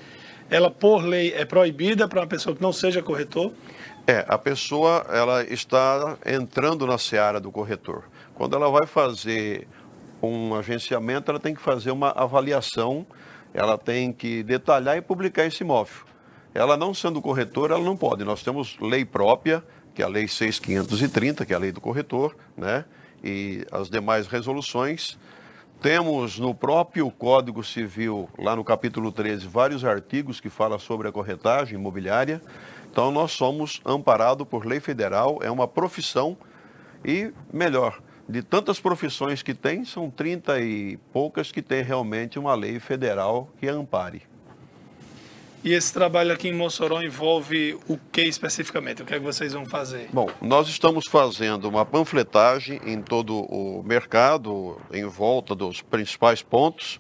ela por lei é proibida para uma pessoa que não seja corretor? É, a pessoa ela está entrando na seara do corretor. Quando ela vai fazer um agenciamento, ela tem que fazer uma avaliação, ela tem que detalhar e publicar esse imóvel. Ela não sendo corretor, ela não pode. Nós temos lei própria, que é a Lei 6530, que é a lei do corretor, né? E as demais resoluções. Temos no próprio Código Civil, lá no capítulo 13, vários artigos que falam sobre a corretagem imobiliária. Então, nós somos amparados por lei federal, é uma profissão e, melhor, de tantas profissões que tem, são 30 e poucas que tem realmente uma lei federal que ampare. E esse trabalho aqui em Mossoró envolve o que especificamente? O que é que vocês vão fazer? Bom, nós estamos fazendo uma panfletagem em todo o mercado, em volta dos principais pontos.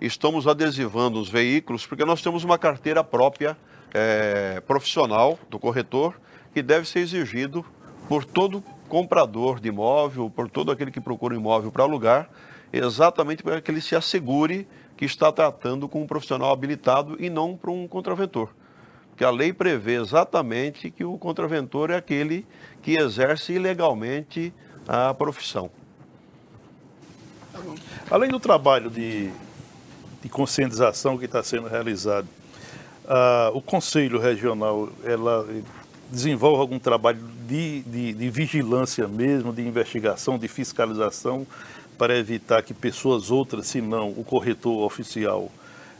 Estamos adesivando os veículos, porque nós temos uma carteira própria é, profissional do corretor que deve ser exigido por todo comprador de imóvel, por todo aquele que procura um imóvel para alugar, exatamente para que ele se assegure que está tratando com um profissional habilitado e não para um contraventor. Porque a lei prevê exatamente que o contraventor é aquele que exerce ilegalmente a profissão. Além do trabalho de, de conscientização que está sendo realizado ah, o Conselho Regional ela desenvolve algum trabalho de, de, de, vigilância mesmo, de investigação, de fiscalização, para evitar que pessoas outras, se não o corretor oficial,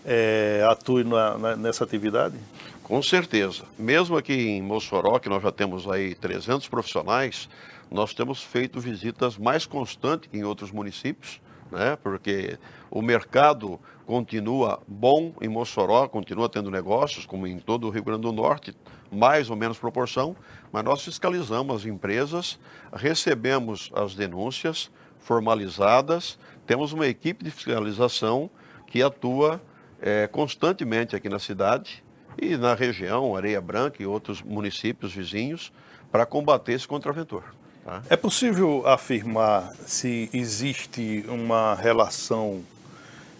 é, atue na, na, nessa atividade? Com certeza. Mesmo aqui em Mossoró, que nós já temos aí 300 profissionais, nós temos feito visitas mais constantes em outros municípios, né? porque o mercado continua bom em Mossoró, continua tendo negócios, como em todo o Rio Grande do Norte, mais ou menos proporção, mas nós fiscalizamos as empresas, recebemos as denúncias formalizadas, temos uma equipe de fiscalização que atua é, constantemente aqui na cidade e na região, Areia Branca e outros municípios vizinhos, para combater esse contraventor. Tá? É possível afirmar se existe uma relação,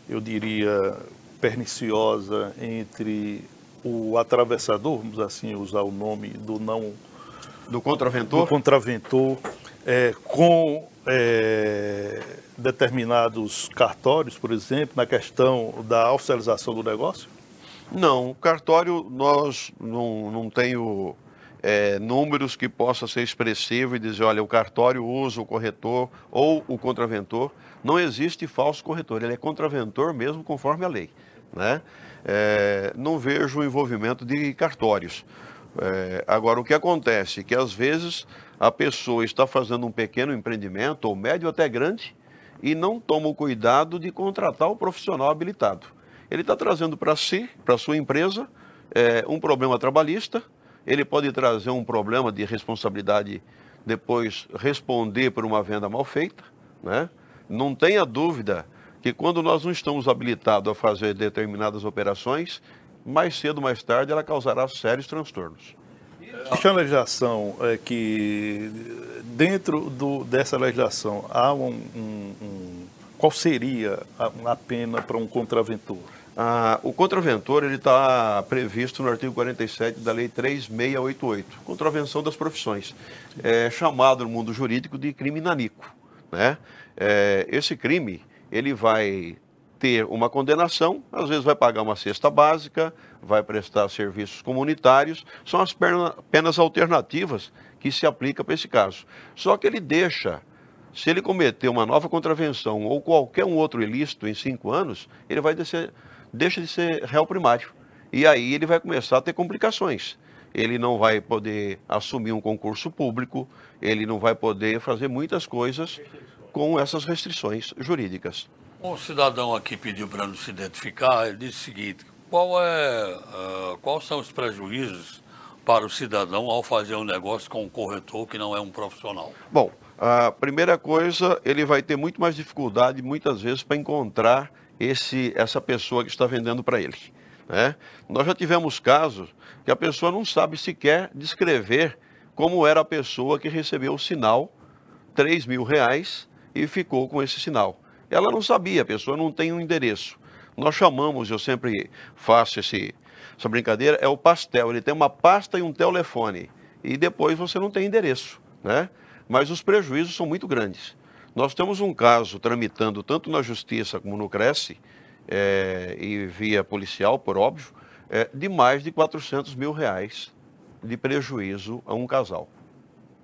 eu diria, perniciosa entre o atravessador, vamos assim usar o nome do não do contraventor, do contraventor é, com é, determinados cartórios, por exemplo, na questão da oficialização do negócio? Não, cartório nós não, não tenho é, números que possa ser expressivo e dizer, olha, o cartório usa o corretor ou o contraventor. Não existe falso corretor, ele é contraventor mesmo conforme a lei. Né? É, não vejo o envolvimento de cartórios. É, agora, o que acontece é que às vezes a pessoa está fazendo um pequeno empreendimento, ou médio até grande, e não toma o cuidado de contratar o profissional habilitado. Ele está trazendo para si, para sua empresa, é, um problema trabalhista, ele pode trazer um problema de responsabilidade depois responder por uma venda mal feita, né? Não tenha dúvida que quando nós não estamos habilitados a fazer determinadas operações, mais cedo ou mais tarde ela causará sérios transtornos. Existe uma legislação é, que, dentro do, dessa legislação, há um, um, um, Qual seria a, a pena para um contraventor? Ah, o contraventor ele está previsto no artigo 47 da Lei 3688, contravenção das profissões, é chamado no mundo jurídico de crime nanico. Né? É, esse crime ele vai ter uma condenação, às vezes vai pagar uma cesta básica, vai prestar serviços comunitários, são as penas alternativas que se aplicam para esse caso. Só que ele deixa, se ele cometer uma nova contravenção ou qualquer um outro ilícito em cinco anos, ele vai descer, deixa de ser réu primário. E aí ele vai começar a ter complicações. Ele não vai poder assumir um concurso público, ele não vai poder fazer muitas coisas com essas restrições jurídicas. Um cidadão aqui pediu para não se identificar, ele disse o seguinte, qual é, uh, quais são os prejuízos para o cidadão ao fazer um negócio com um corretor que não é um profissional? Bom, a primeira coisa, ele vai ter muito mais dificuldade, muitas vezes, para encontrar esse, essa pessoa que está vendendo para ele. Né? Nós já tivemos casos que a pessoa não sabe sequer descrever como era a pessoa que recebeu o sinal, 3 mil reais, e ficou com esse sinal. Ela não sabia, a pessoa não tem um endereço. Nós chamamos, eu sempre faço esse, essa brincadeira, é o pastel. Ele tem uma pasta e um telefone. E depois você não tem endereço, né? Mas os prejuízos são muito grandes. Nós temos um caso tramitando tanto na Justiça como no Cresce, é, e via policial, por óbvio, é, de mais de 400 mil reais de prejuízo a um casal.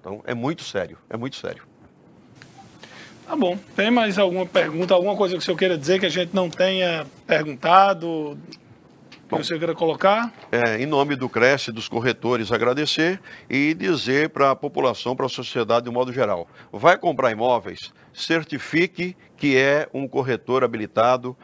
Então, é muito sério, é muito sério. Tá bom. Tem mais alguma pergunta, alguma coisa que o senhor queira dizer que a gente não tenha perguntado? Bom, senhor queira colocar? É, em nome do Cresce, dos corretores, agradecer e dizer para a população, para a sociedade de um modo geral: vai comprar imóveis, certifique que é um corretor habilitado,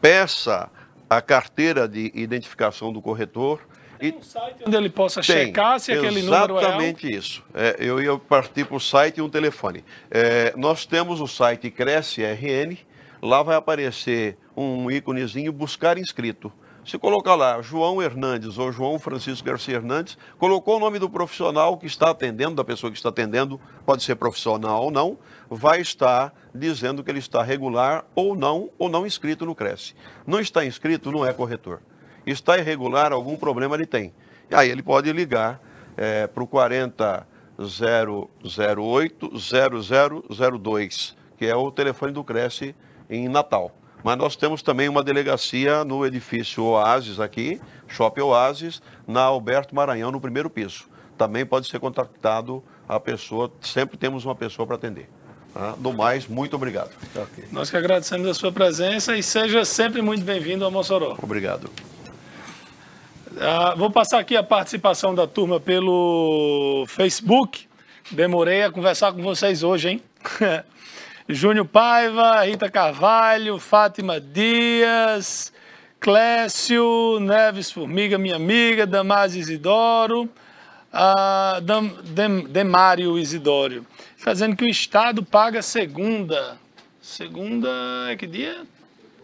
peça a carteira de identificação do corretor tem um site onde ele possa tem, checar se aquele número é Exatamente isso. É, eu ia partir para o site e um telefone. É, nós temos o site Cresce RN, lá vai aparecer um íconezinho buscar inscrito. Se colocar lá João Hernandes ou João Francisco Garcia Hernandes, colocou o nome do profissional que está atendendo, da pessoa que está atendendo, pode ser profissional ou não, vai estar dizendo que ele está regular ou não, ou não inscrito no Cresce. Não está inscrito, não é corretor está irregular, algum problema ele tem. E aí ele pode ligar é, para o 40008 0002, que é o telefone do Cresce em Natal. Mas nós temos também uma delegacia no edifício Oasis aqui, Shopping Oasis, na Alberto Maranhão, no primeiro piso. Também pode ser contactado a pessoa, sempre temos uma pessoa para atender. Tá? Do mais, muito obrigado. Okay. Nós que agradecemos a sua presença e seja sempre muito bem-vindo ao Mossoró. Obrigado. Ah, vou passar aqui a participação da turma pelo Facebook. Demorei a conversar com vocês hoje, hein? Júnior Paiva, Rita Carvalho, Fátima Dias, Clécio, Neves Formiga, minha amiga, Damásio Isidoro, ah, Dam, Dem, Demário Isidório. Fazendo que o Estado paga segunda. Segunda é que dia?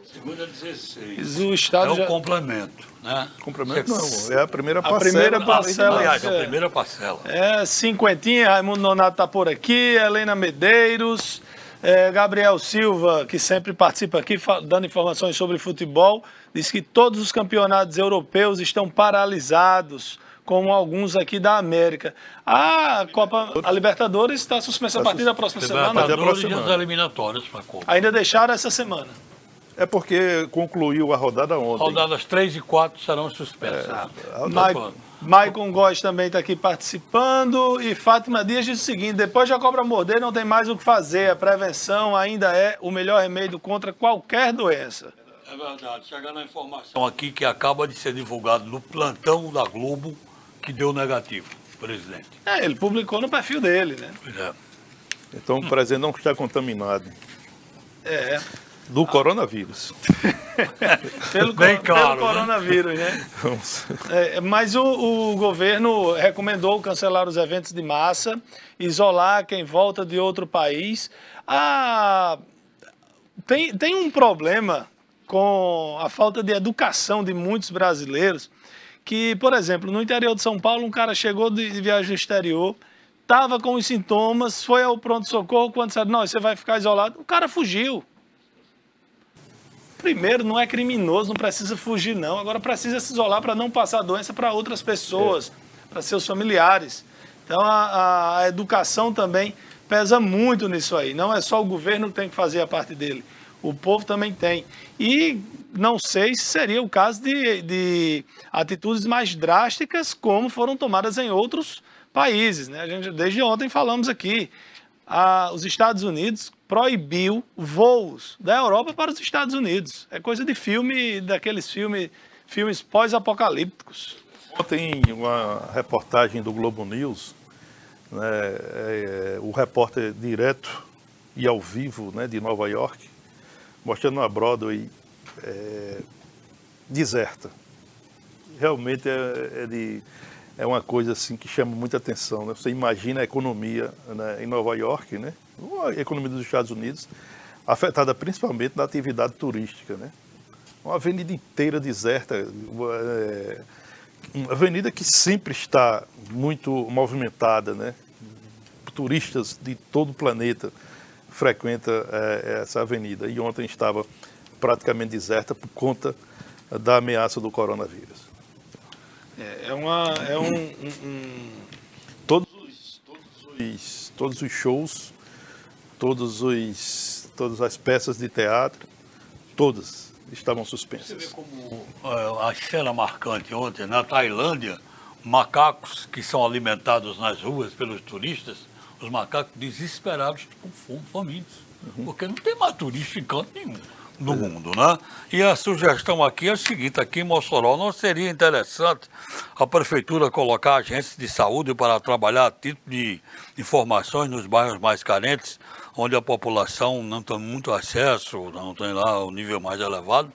Segunda 16. O Estado é o já... complemento, né? Complemento não, é a primeira A parcela. primeira da- parcela. Aliás, é é. a primeira parcela. É, cinquentinha, Raimundo Nonato está por aqui, Helena Medeiros, é, Gabriel Silva, que sempre participa aqui, dando informações sobre futebol, diz que todos os campeonatos europeus estão paralisados, como alguns aqui da América. A Copa, a Libertadores está suspensa a partir da próxima semana. Libertadores semana. as eliminatórias para a Copa. Ainda deixaram essa semana. É porque concluiu a rodada ontem. Rodadas 3 e 4 serão suspensas. É, Ma- Maicon Góes também está aqui participando. E Fátima Dias diz o seguinte: depois da cobra morder, não tem mais o que fazer. A prevenção ainda é o melhor remédio contra qualquer doença. É verdade. Chegando a informação aqui que acaba de ser divulgado no plantão da Globo que deu negativo, presidente. É, ele publicou no perfil dele, né? Pois é. Então o presidente não está contaminado É. do coronavírus. Pelo, Bem claro, pelo né? coronavírus, né? É, mas o, o governo recomendou cancelar os eventos de massa, isolar quem volta de outro país. Ah, tem, tem um problema com a falta de educação de muitos brasileiros, que, por exemplo, no interior de São Paulo, um cara chegou de, de viagem no exterior, estava com os sintomas, foi ao pronto-socorro, quando disseram, não, você vai ficar isolado, o cara fugiu. Primeiro, não é criminoso, não precisa fugir, não. Agora precisa se isolar para não passar a doença para outras pessoas, para seus familiares. Então a, a educação também pesa muito nisso aí. Não é só o governo que tem que fazer a parte dele. O povo também tem. E não sei se seria o caso de, de atitudes mais drásticas como foram tomadas em outros países. Né? A gente, desde ontem falamos aqui. a- os Estados Unidos proibiu voos da Europa para os Estados Unidos. É coisa de filme, daqueles filme, filmes pós-apocalípticos. Ontem, uma reportagem do Globo News, né, é, o repórter direto e ao vivo né, de Nova York, mostrando a Broadway é, deserta. Realmente é, é de, é uma coisa assim que chama muita atenção. Né? Você imagina a economia né, em Nova York, né? a economia dos Estados Unidos, afetada principalmente na atividade turística. Né? Uma avenida inteira deserta, é, uma avenida que sempre está muito movimentada, né? Turistas de todo o planeta frequentam eh, essa avenida e ontem estava praticamente deserta por conta da ameaça do coronavírus. É, é uma, é um, um- um- Todos os, todos os, todos os shows, todos os, todas as peças de teatro, todas estavam Você vê suspensas. como eh, a cena marcante ontem, na Tailândia, macacos que são alimentados nas ruas pelos turistas, os macacos desesperados com fome, famintos, porque não tem mais turista em canto nenhum no mundo, né? E a sugestão aqui é a seguinte, aqui em Mossoró, não seria interessante a prefeitura colocar agências de saúde para trabalhar a título de informações nos bairros mais carentes, onde a população não tem muito acesso, não tem lá o nível mais elevado,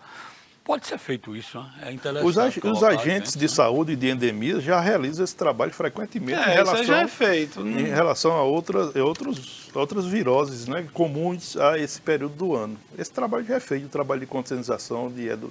Pode ser feito isso, né? É interessante. Os, ag- os agentes gente, de né? saúde e de endemias já realizam esse trabalho frequentemente em É, isso aí relação, já é feito. em relação a outras, outros, outras viroses né, comuns a esse período do ano. Esse trabalho já é feito, o trabalho de conscientização, de edu,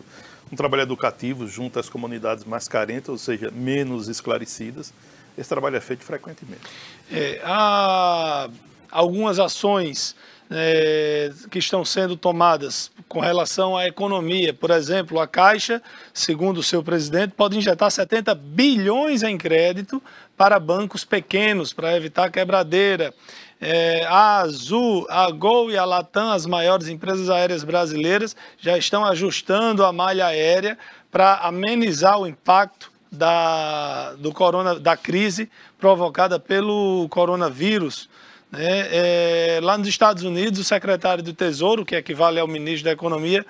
um trabalho educativo junto às comunidades mais carentes, ou seja, menos esclarecidas. Esse trabalho é feito frequentemente. É, há algumas ações é, que estão sendo tomadas com relação à economia. Por exemplo, a Caixa, segundo o seu presidente, pode injetar 70 bilhões em crédito para bancos pequenos, para evitar quebradeira. É, a Azul, a Gol e a Latam, as maiores empresas aéreas brasileiras, já estão ajustando a malha aérea para amenizar o impacto da, do corona, da crise provocada pelo coronavírus. Né? É, lá nos Estados Unidos, o secretário do Tesouro, que equivale ao ministro da Economia,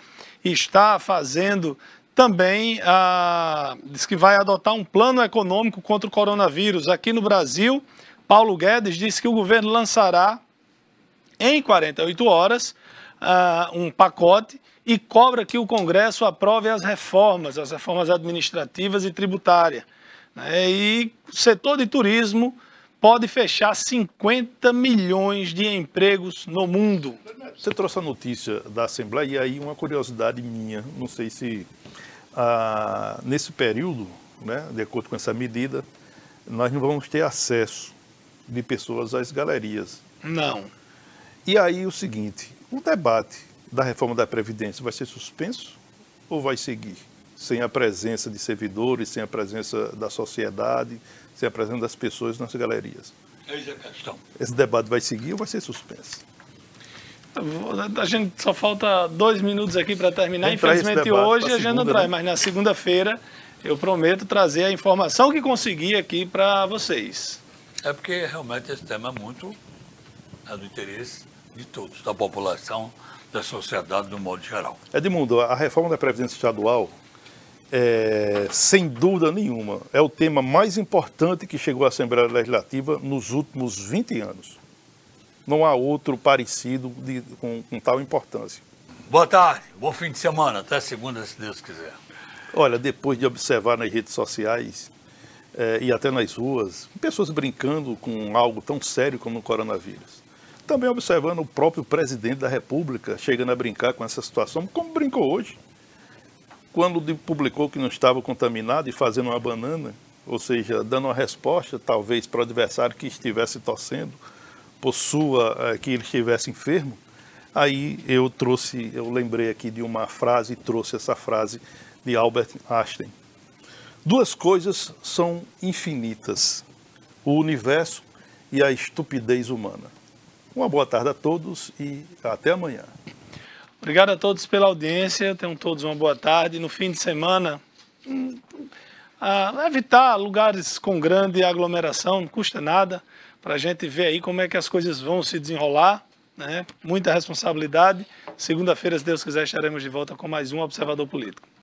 está fazendo também, a, diz que vai adotar um plano econômico contra o coronavírus. Aqui no Brasil, Paulo Guedes disse que o governo lançará em 48 horas ah, um pacote e cobra que o Congresso aprove as reformas, as reformas administrativas e tributárias. né? E o setor de turismo pode fechar 50 milhões de empregos no mundo. Você trouxe a notícia da Assembleia e aí uma curiosidade minha, não sei se ah, nesse período, né, de acordo com essa medida, nós não vamos ter acesso de pessoas às galerias. Não. E aí o seguinte, o debate da reforma da Previdência vai ser suspenso ou vai seguir? Sem a presença de servidores, sem a presença da sociedade, sem a presença das pessoas nas galerias. Eis a questão. Esse debate vai seguir ou vai ser suspenso? A gente só falta dois minutos aqui para terminar. Infelizmente hoje a gente não segunda, traz, né? mas na segunda-feira eu prometo trazer a informação que consegui aqui para vocês. É porque realmente esse tema é muito é do interesse de todos, da população, da sociedade, do modo geral. Edmundo, a reforma da Previdência Estadual, é, sem dúvida nenhuma, é o tema mais importante que chegou à Assembleia Legislativa nos últimos 20 anos. Não há outro parecido de- com, com tal importância. Boa tarde, bom fim de semana, até segunda, se Deus quiser. Olha, depois de observar nas redes sociais eh, e até nas ruas, pessoas brincando com algo tão sério como o coronavírus. Também observando o próprio presidente da República chegando a brincar com essa situação, como brincou hoje. Quando publicou que não estava contaminado e fazendo uma banana, ou seja, dando uma resposta talvez para o adversário que estivesse torcendo por sua eh, que ele estivesse enfermo. Aí eu trouxe, eu lembrei aqui de uma frase e trouxe essa frase de Albert Einstein. Duas coisas são infinitas: o universo e a estupidez humana. Uma boa tarde a todos e até amanhã. Obrigado a todos pela audiência. Tenham todos uma boa tarde. No fim de semana, evitar lugares com grande aglomeração, não custa nada, para a gente ver aí como é que as coisas vão se desenrolar. Né? Muita responsabilidade. Segunda-feira, se Deus quiser, estaremos de volta com mais um Observador Político.